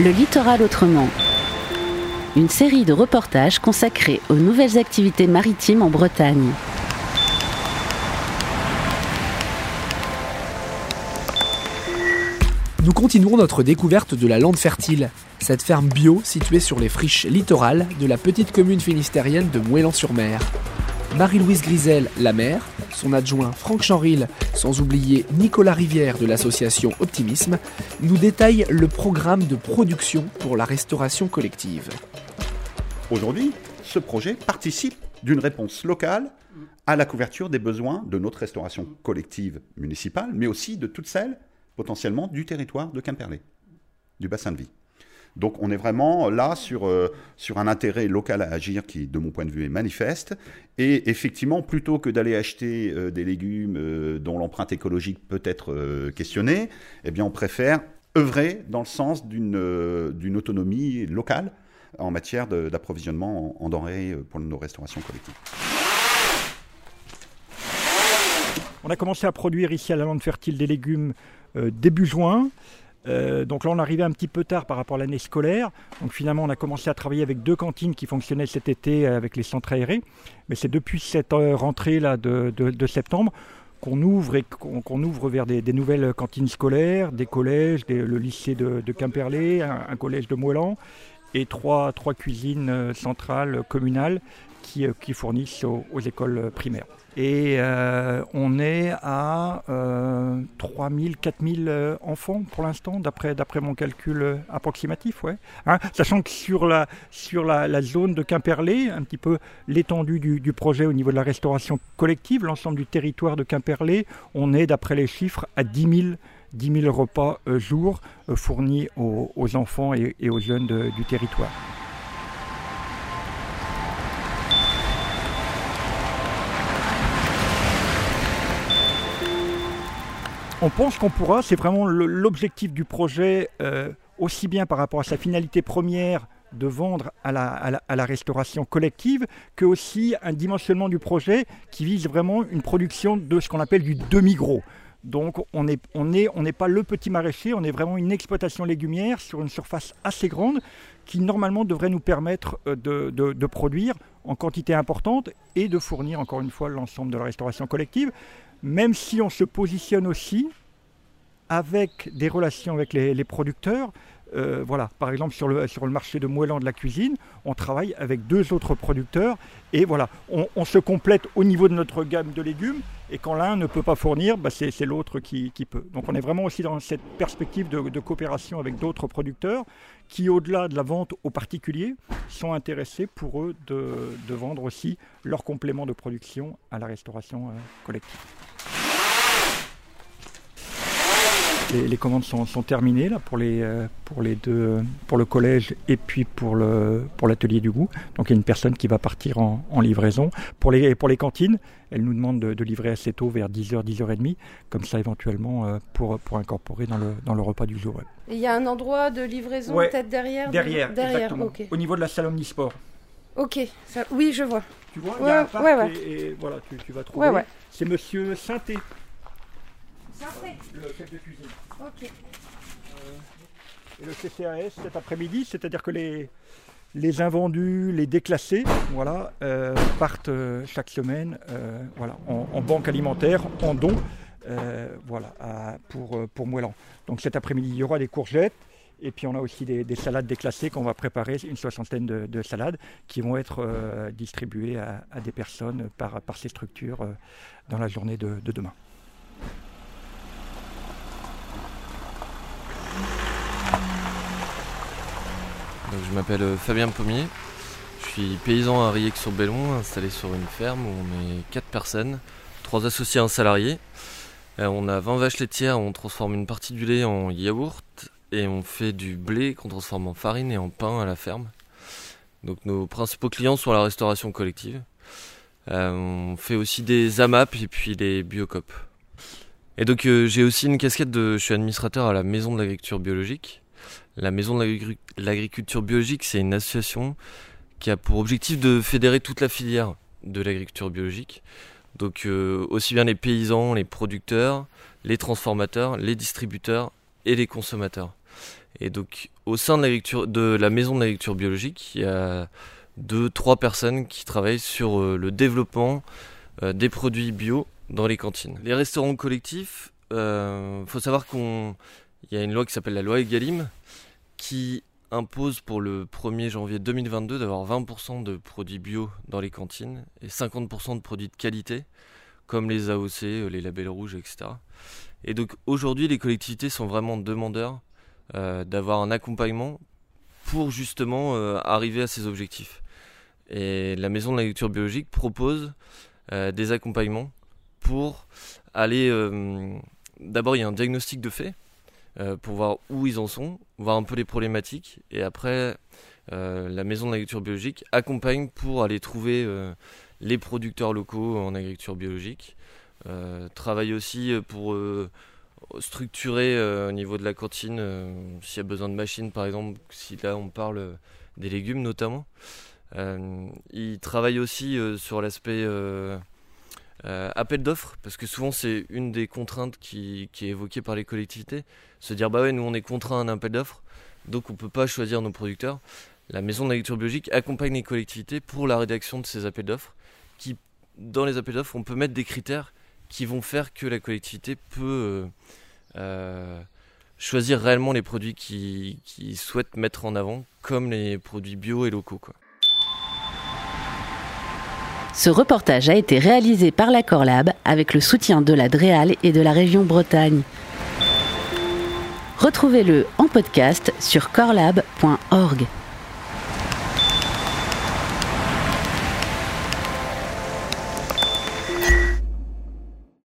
Le littoral autrement. Une série de reportages consacrés aux nouvelles activités maritimes en Bretagne. Nous continuons notre découverte de la Lande Fertile, cette ferme bio située sur les friches littorales de la petite commune finistérienne de Moëlan-sur-Mer. Marie-Louise Grisel, la mère, son adjoint Franck Chanril, sans oublier Nicolas Rivière de l'association Optimisme, nous détaillent le programme de production pour la restauration collective. Aujourd'hui, ce projet participe d'une réponse locale à la couverture des besoins de notre restauration collective municipale, mais aussi de toutes celles potentiellement du territoire de Quimperlé, du bassin de vie. Donc on est vraiment là sur, euh, sur un intérêt local à agir qui, de mon point de vue, est manifeste. Et effectivement, plutôt que d'aller acheter euh, des légumes euh, dont l'empreinte écologique peut être questionnée, eh on préfère œuvrer dans le sens d'une autonomie locale en matière d'approvisionnement en, en denrées pour nos restaurations collectives. On a commencé à produire ici à la lande fertile des légumes début juin. Euh, donc là, on arrivait un petit peu tard par rapport à l'année scolaire. Donc finalement, on a commencé à travailler avec deux cantines qui fonctionnaient cet été avec les centres aérés. Mais c'est depuis cette euh, rentrée là de, septembre qu'on ouvre et qu'on ouvre vers des, nouvelles cantines scolaires, des collèges, le lycée de, Quimperlé, un, collège de Moëlan et trois, cuisines euh, centrales communales qui, qui fournissent aux écoles primaires. Et euh, on est à euh, 3000, 4000 euh, enfants pour l'instant, d'après, mon calcul euh, approximatif. Ouais. Hein, sachant que sur, la, sur la, zone de Quimperlé, un petit peu l'étendue du, projet au niveau de la restauration collective, l'ensemble du territoire de Quimperlé, on est, d'après les chiffres, à 10 000, repas jour fournis aux, enfants et, aux jeunes du territoire. On pense qu'on pourra, c'est vraiment l'objectif du projet, euh, aussi bien par rapport à sa finalité première de vendre à la, restauration collective, que aussi un dimensionnement du projet qui vise vraiment une production de ce qu'on appelle du demi-gros. Donc on n'est pas le petit maraîcher, on est vraiment une exploitation légumière sur une surface assez grande qui normalement devrait nous permettre euh, de produire en quantité importante et de fournir encore une fois l'ensemble de la restauration collective même si on se positionne aussi avec des relations avec les, producteurs. Euh, voilà, par exemple sur le, marché de Moëlan de la cuisine, on travaille avec deux autres producteurs et voilà, on, se complète au niveau de notre gamme de légumes et quand l'un ne peut pas fournir, bah, c'est l'autre qui, peut. Donc on est vraiment aussi dans cette perspective de, coopération avec d'autres producteurs qui, au-delà de la vente aux particuliers, sont intéressés pour eux de, vendre aussi leurs compléments de production à la restauration euh, collective. Les, commandes sont, terminées là, pour, les, euh, pour, les deux, pour le collège et puis pour, le, pour l'atelier du goût. Donc il y a une personne qui va partir en, livraison. Pour les, pour les cantines, elle nous demande de, livrer assez tôt, vers 10h, 10h30, comme ça éventuellement euh, pour, pour incorporer dans le, dans le repas du jour. Il y a un endroit de livraison peut-être derrière Derrière, derrière au niveau de la salle Omnisport. Ok, oui je vois. Tu vois, il y a un parc et, voilà, tu, tu vas trouver. C'est Monsieur Sainté. Le chef de cuisine. Ok. Euh, et le CCAS cet après-midi, c'est-à-dire que les, les invendus, les déclassés, voilà, euh, partent euh, chaque semaine voilà, en, banque alimentaire, en don, voilà, pour, pour Moëlan. Donc cet après-midi, il y aura des courgettes. Et puis on a aussi des, salades déclassées qu'on va préparer, une soixantaine de, salades qui vont être distribuées à, des personnes par, par ces structures dans la journée de demain. Je m'appelle euh, Fabien Pommier. Je suis paysan à Riec-sur-Bellon, installé sur une ferme où on est 4 personnes, 3 associés et un salarié. Euh, on a 20 vaches laitières, on transforme une partie du lait en yaourt et on fait du blé qu'on transforme en farine et en pain à la ferme. Donc nos principaux clients sont la restauration collective. Euh, on fait aussi des AMAP et puis les biocop. Et donc j'ai aussi une casquette de... Je suis administrateur à la maison de l'agriculture biologique. La Maison de l'agriculture biologique, c'est une association qui a pour objectif de fédérer toute la filière de l'agriculture biologique. Donc euh, aussi bien les paysans, les producteurs, les transformateurs, les distributeurs et les consommateurs. Et donc, au sein de, la maison de l'agriculture biologique, il y a deux, trois personnes qui travaillent sur euh, le développement euh, des produits bio dans les cantines. Les restaurants collectifs, il faut savoir qu'il y a une loi qui s'appelle la loi Egalim qui impose pour le 1er janvier 2022 d'avoir 20% de produits bio dans les cantines et 50% de produits de qualité comme les AOC, les labels rouges, etc. Et donc aujourd'hui, les collectivités sont vraiment demandeurs euh, d'avoir un accompagnement pour justement euh, arriver à ces objectifs. Et la Maison de l'agriculture biologique propose euh, des accompagnements pour aller... D'abord, il y a un diagnostic de fait pour voir où ils en sont, voir un peu les problématiques, et après, la Maison de l'agriculture biologique accompagne pour aller trouver les producteurs locaux en agriculture biologique, travaille aussi pour structuré euh, au niveau de la cantine, euh, s'il y a besoin de machines par exemple, si là on parle euh, des légumes notamment. il travaille aussi sur l'aspect appel d'offres, parce que souvent c'est une des contraintes qui, est évoquée par les collectivités, se dire bah ouais nous on est contraint à un appel d'offres, donc on peut pas choisir nos producteurs. La maison de l'agriculture biologique accompagne les collectivités pour la rédaction de ces appels d'offres, qui dans les appels d'offres on peut mettre des critères qui vont faire que la collectivité peut euh, euh, choisir réellement les produits qu'ils qui souhaitent mettre en avant, comme les produits bio et locaux. Quoi. Ce reportage a été réalisé par la Corlab avec le soutien de la DREAL et de la région Bretagne. Retrouvez-le en podcast sur corlab.org.